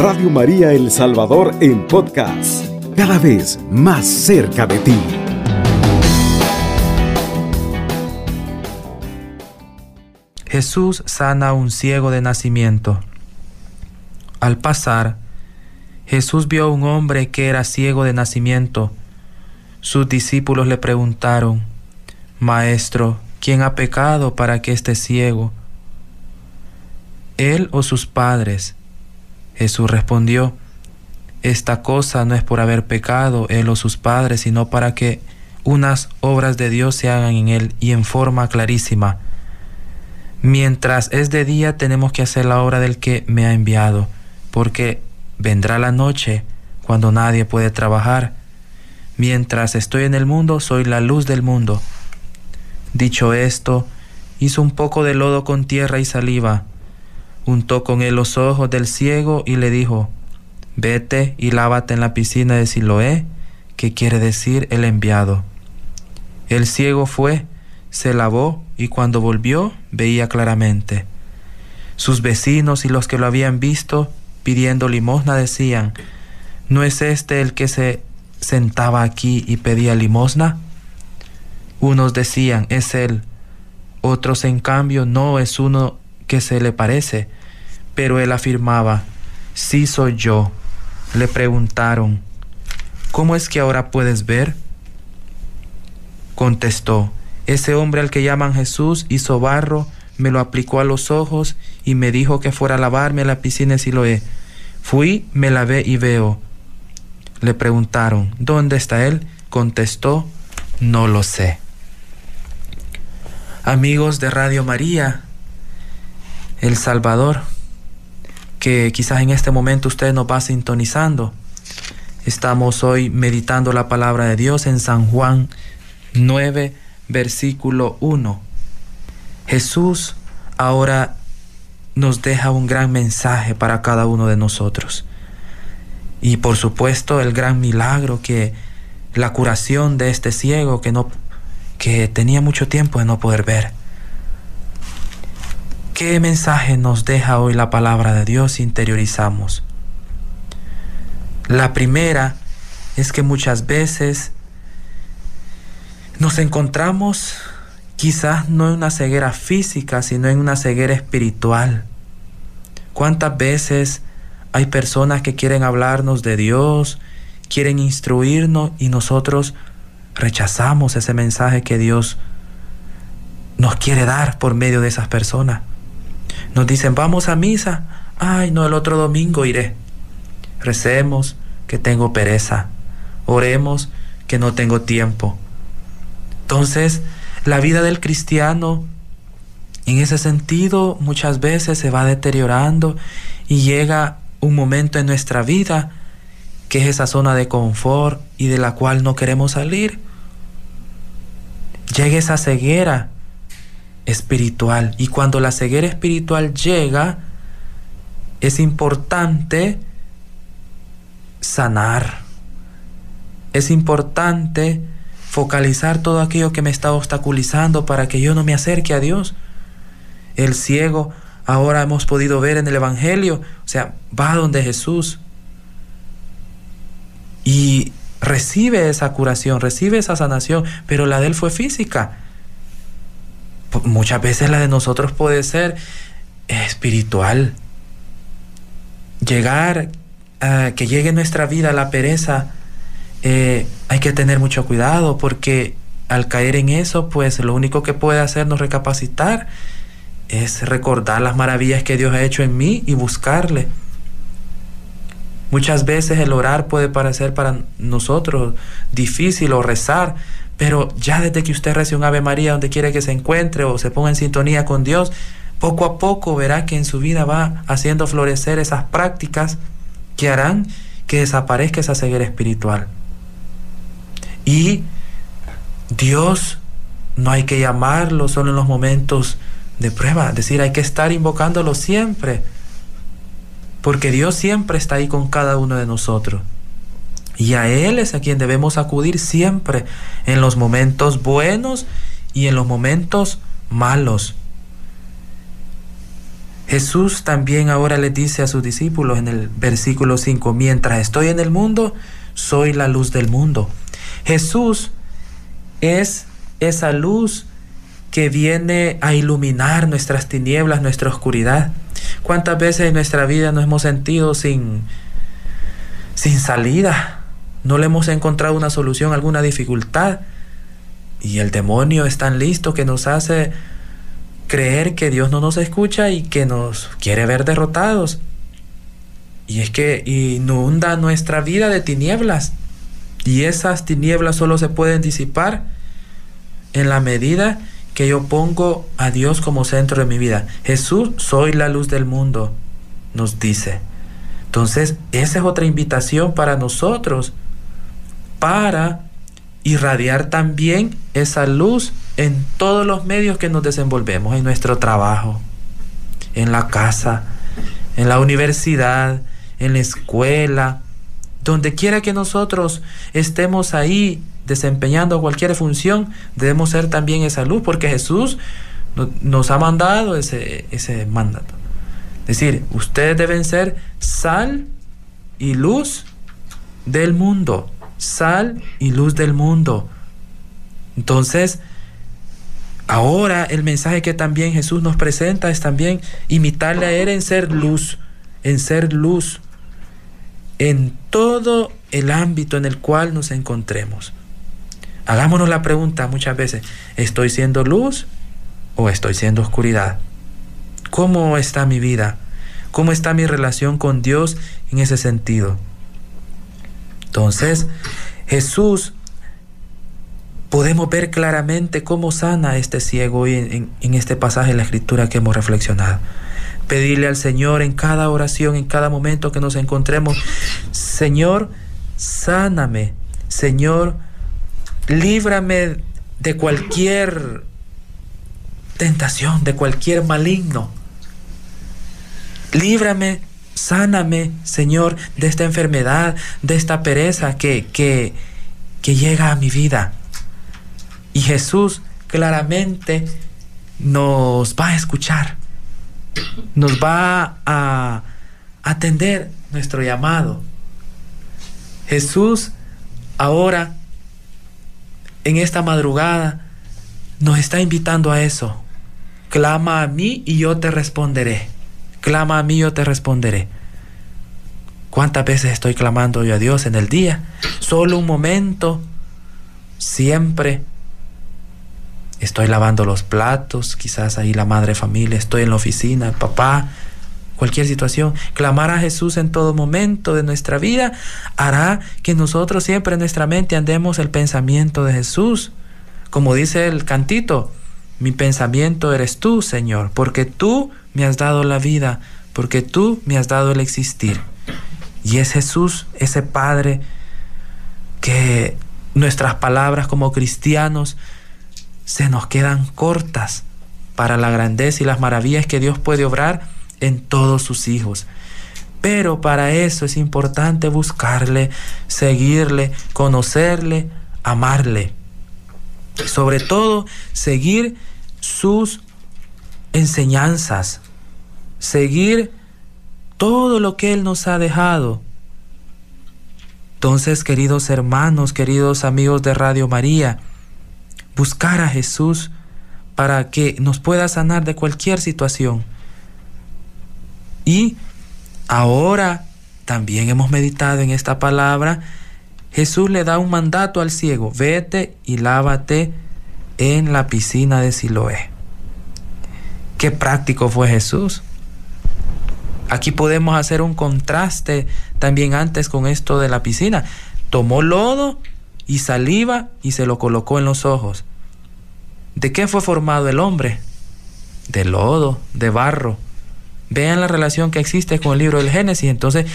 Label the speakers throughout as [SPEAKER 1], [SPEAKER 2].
[SPEAKER 1] Radio María El Salvador en podcast, cada vez más cerca de ti.
[SPEAKER 2] Jesús sana a un ciego de nacimiento. Al pasar, Jesús vio a un hombre que era ciego de nacimiento. Sus discípulos le preguntaron, Maestro, ¿quién ha pecado para que esté ciego? ¿Él o sus padres? Jesús respondió, Esta cosa no es por haber pecado él o sus padres, sino para que unas obras de Dios se hagan en él y en forma clarísima. Mientras es de día tenemos que hacer la obra del que me ha enviado, porque vendrá la noche cuando nadie puede trabajar. Mientras estoy en el mundo, soy la luz del mundo. Dicho esto, hizo un poco de lodo con tierra y saliva, untó con él los ojos del ciego y le dijo, Vete y lávate en la piscina de Siloé, que quiere decir el enviado. El ciego fue, se lavó y cuando volvió veía claramente. Sus vecinos y los que lo habían visto pidiendo limosna decían, ¿no es este el que se sentaba aquí y pedía limosna? Unos decían, es él. Otros, en cambio, no es uno que se le parece. Pero él afirmaba, sí soy yo. Le preguntaron, ¿cómo es que ahora puedes ver? Contestó, ese hombre al que llaman Jesús hizo barro, me lo aplicó a los ojos y me dijo que fuera a lavarme a la piscina de Siloé. Fui, me lavé y veo. Le preguntaron, ¿dónde está él? Contestó, no lo sé. Amigos de Radio María, El Salvador, que quizás en este momento usted nos va sintonizando. Estamos hoy meditando la palabra de Dios en San Juan 9, versículo 1. Jesús ahora nos deja un gran mensaje para cada uno de nosotros. Y por supuesto el gran milagro que la curación de este ciego que no que tenía mucho tiempo de no poder ver. ¿Qué mensaje nos deja hoy la palabra de Dios interiorizamos? La primera es que muchas veces nos encontramos quizás no en una ceguera física, sino en una ceguera espiritual. ¿Cuántas veces hay personas que quieren hablarnos de Dios, quieren instruirnos y nosotros rechazamos ese mensaje que Dios nos quiere dar por medio de esas personas? Nos dicen, vamos a misa. Ay, no, el otro domingo iré. Recemos que tengo pereza. Oremos que no tengo tiempo. Entonces, la vida del cristiano en ese sentido muchas veces se va deteriorando y llega un momento en nuestra vida que es esa zona de confort y de la cual no queremos salir. Llega esa ceguera espiritual y cuando la ceguera espiritual llega es importante sanar. Es importante focalizar todo aquello que me está obstaculizando para que yo no me acerque a Dios. El ciego, ahora hemos podido ver en el Evangelio, o sea, va donde Jesús y recibe esa curación, recibe esa sanación, pero la de él fue física. Muchas veces la de nosotros puede ser espiritual. Llegar, que llegue nuestra vida la pereza, eh, hay que tener mucho cuidado porque al caer en eso, pues lo único que puede hacernos recapacitar es recordar las maravillas que Dios ha hecho en mí y buscarle. Muchas veces el orar puede parecer para nosotros difícil o rezar, pero ya desde que usted recibe un Ave María donde quiere que se encuentre o se ponga en sintonía con Dios, poco a poco verá que en su vida va haciendo florecer esas prácticas que harán que desaparezca esa ceguera espiritual. Y Dios no hay que llamarlo solo en los momentos de prueba, es decir, hay que estar invocándolo siempre, porque Dios siempre está ahí con cada uno de nosotros. Y a Él es a quien debemos acudir siempre en los momentos buenos y en los momentos malos. Jesús también ahora le dice a sus discípulos en el versículo 5, mientras estoy en el mundo, soy la luz del mundo. Jesús es esa luz que viene a iluminar nuestras tinieblas, nuestra oscuridad. ¿Cuántas veces en nuestra vida nos hemos sentido sin, sin salida? No le hemos encontrado una solución alguna dificultad. Y el demonio es tan listo que nos hace creer que Dios no nos escucha y que nos quiere ver derrotados. Y es que inunda nuestra vida de tinieblas. Y esas tinieblas solo se pueden disipar en la medida que yo pongo a Dios como centro de mi vida. Jesús, soy la luz del mundo, nos dice. Entonces, esa es otra invitación para nosotros, para irradiar también esa luz en todos los medios que nos desenvolvemos, en nuestro trabajo, en la casa, en la universidad, en la escuela, donde quiera que nosotros estemos ahí desempeñando cualquier función, debemos ser también esa luz, porque Jesús nos ha mandado ese, ese mandato. Es decir, ustedes deben ser sal y luz del mundo, sal y luz del mundo. Entonces, ahora el mensaje que también Jesús nos presenta es también imitarle a Él en ser luz, en ser luz en todo el ámbito en el cual nos encontremos. Hagámonos la pregunta muchas veces, ¿estoy siendo luz o estoy siendo oscuridad? ¿Cómo está mi vida? ¿Cómo está mi relación con Dios en ese sentido? Entonces, Jesús, podemos ver claramente cómo sana este ciego en, en este pasaje de la escritura que hemos reflexionado pedirle al Señor en cada oración, en cada momento que nos encontremos, Señor, sáname, Señor, líbrame de cualquier tentación, de cualquier maligno. Líbrame, sáname, Señor, de esta enfermedad, de esta pereza que, que, que llega a mi vida. Y Jesús claramente nos va a escuchar nos va a atender nuestro llamado. Jesús ahora, en esta madrugada, nos está invitando a eso. Clama a mí y yo te responderé. Clama a mí yo te responderé. ¿Cuántas veces estoy clamando yo a Dios en el día? Solo un momento, siempre estoy lavando los platos, quizás ahí la madre familia, estoy en la oficina, el papá, cualquier situación. Clamar a Jesús en todo momento de nuestra vida hará que nosotros siempre en nuestra mente andemos el pensamiento de Jesús. Como dice el cantito, mi pensamiento eres tú, Señor, porque tú me has dado la vida, porque tú me has dado el existir. Y es Jesús, ese Padre, que nuestras palabras como cristianos se nos quedan cortas para la grandeza y las maravillas que Dios puede obrar en todos sus hijos. Pero para eso es importante buscarle, seguirle, conocerle, amarle. Sobre todo, seguir sus enseñanzas, seguir todo lo que Él nos ha dejado. Entonces, queridos hermanos, queridos amigos de Radio María, buscar a Jesús para que nos pueda sanar de cualquier situación. Y ahora también hemos meditado en esta palabra. Jesús le da un mandato al ciego, vete y lávate en la piscina de Siloé. Qué práctico fue Jesús. Aquí podemos hacer un contraste también antes con esto de la piscina. Tomó lodo y saliva y se lo colocó en los ojos. ¿De qué fue formado el hombre? De lodo, de barro. Vean la relación que existe con el libro del Génesis. Entonces,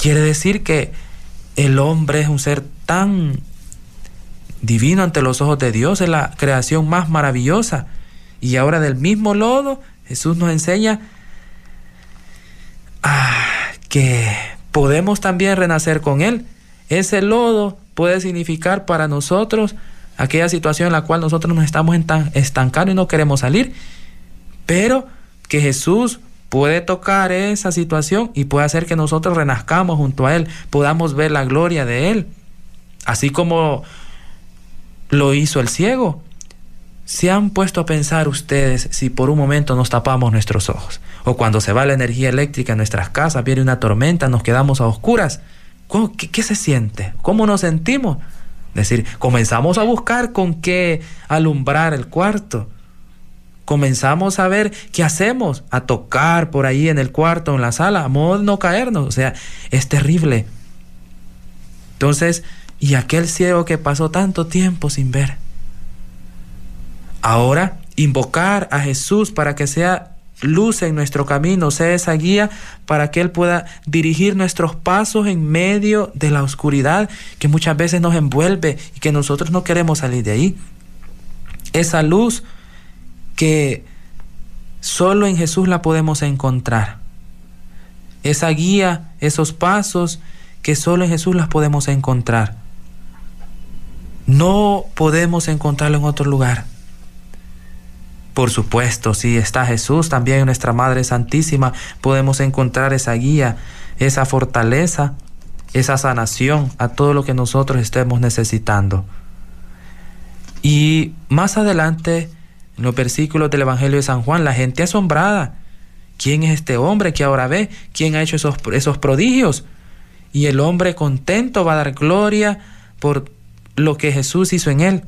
[SPEAKER 2] quiere decir que el hombre es un ser tan divino ante los ojos de Dios, es la creación más maravillosa. Y ahora del mismo lodo, Jesús nos enseña que podemos también renacer con Él. Ese lodo puede significar para nosotros aquella situación en la cual nosotros nos estamos estancando y no queremos salir, pero que Jesús puede tocar esa situación y puede hacer que nosotros renazcamos junto a Él, podamos ver la gloria de Él. Así como lo hizo el ciego. ¿Se han puesto a pensar ustedes si por un momento nos tapamos nuestros ojos? O cuando se va la energía eléctrica en nuestras casas, viene una tormenta, nos quedamos a oscuras. ¿Qué, se siente? ¿Cómo nos sentimos? Es decir, comenzamos a buscar con qué alumbrar el cuarto. Comenzamos a ver qué hacemos, a tocar por ahí en el cuarto, en la sala, a modo de no caernos. O sea, es terrible. Entonces, ¿y aquel ciego que pasó tanto tiempo sin ver? Ahora, invocar a Jesús para que sea luz en nuestro camino, sea esa guía para que Él pueda dirigir nuestros pasos en medio de la oscuridad que muchas veces nos envuelve y que nosotros no queremos salir de ahí. Esa luz que solo en Jesús la podemos encontrar. Esa guía, esos pasos que solo en Jesús las podemos encontrar. No podemos encontrarlo en otro lugar. Por supuesto, si está Jesús, también nuestra Madre Santísima podemos encontrar esa guía, esa fortaleza, esa sanación a todo lo que nosotros estemos necesitando. Y más adelante, en los versículos del Evangelio de San Juan, la gente asombrada. ¿Quién es este hombre que ahora ve? ¿Quién ha hecho esos, esos prodigios? Y el hombre contento va a dar gloria por lo que Jesús hizo en él.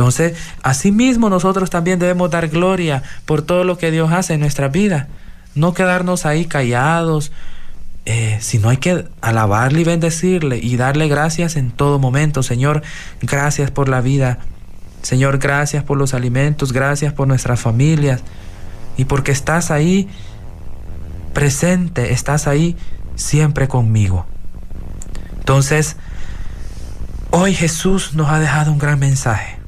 [SPEAKER 2] Entonces, asimismo nosotros también debemos dar gloria por todo lo que Dios hace en nuestra vida. No quedarnos ahí callados, eh, sino hay que alabarle y bendecirle y darle gracias en todo momento. Señor, gracias por la vida. Señor, gracias por los alimentos, gracias por nuestras familias y porque estás ahí presente, estás ahí siempre conmigo. Entonces, hoy Jesús nos ha dejado un gran mensaje.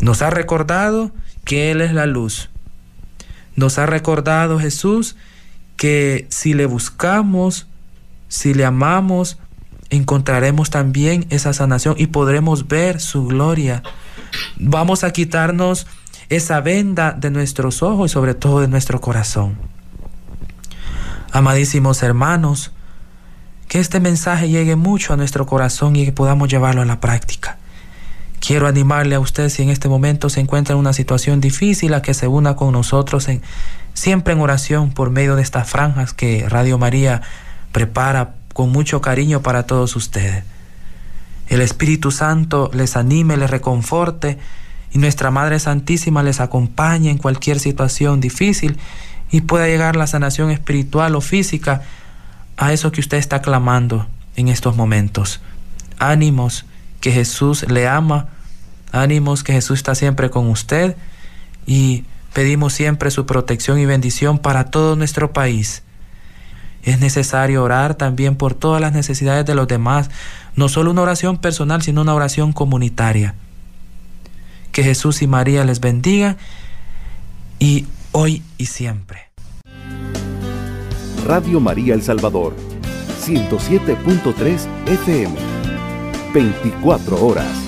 [SPEAKER 2] Nos ha recordado que Él es la luz. Nos ha recordado Jesús que si le buscamos, si le amamos, encontraremos también esa sanación y podremos ver su gloria. Vamos a quitarnos esa venda de nuestros ojos y sobre todo de nuestro corazón. Amadísimos hermanos, que este mensaje llegue mucho a nuestro corazón y que podamos llevarlo a la práctica. Quiero animarle a usted si en este momento se encuentra en una situación difícil a que se una con nosotros en, siempre en oración por medio de estas franjas que Radio María prepara con mucho cariño para todos ustedes. El Espíritu Santo les anime, les reconforte y nuestra Madre Santísima les acompañe en cualquier situación difícil y pueda llegar la sanación espiritual o física a eso que usted está clamando en estos momentos. Ánimos que Jesús le ama, ánimos que Jesús está siempre con usted y pedimos siempre su protección y bendición para todo nuestro país. Es necesario orar también por todas las necesidades de los demás, no solo una oración personal, sino una oración comunitaria. Que Jesús y María les bendiga y hoy y siempre.
[SPEAKER 1] Radio María El Salvador, 107.3 FM. 24 horas.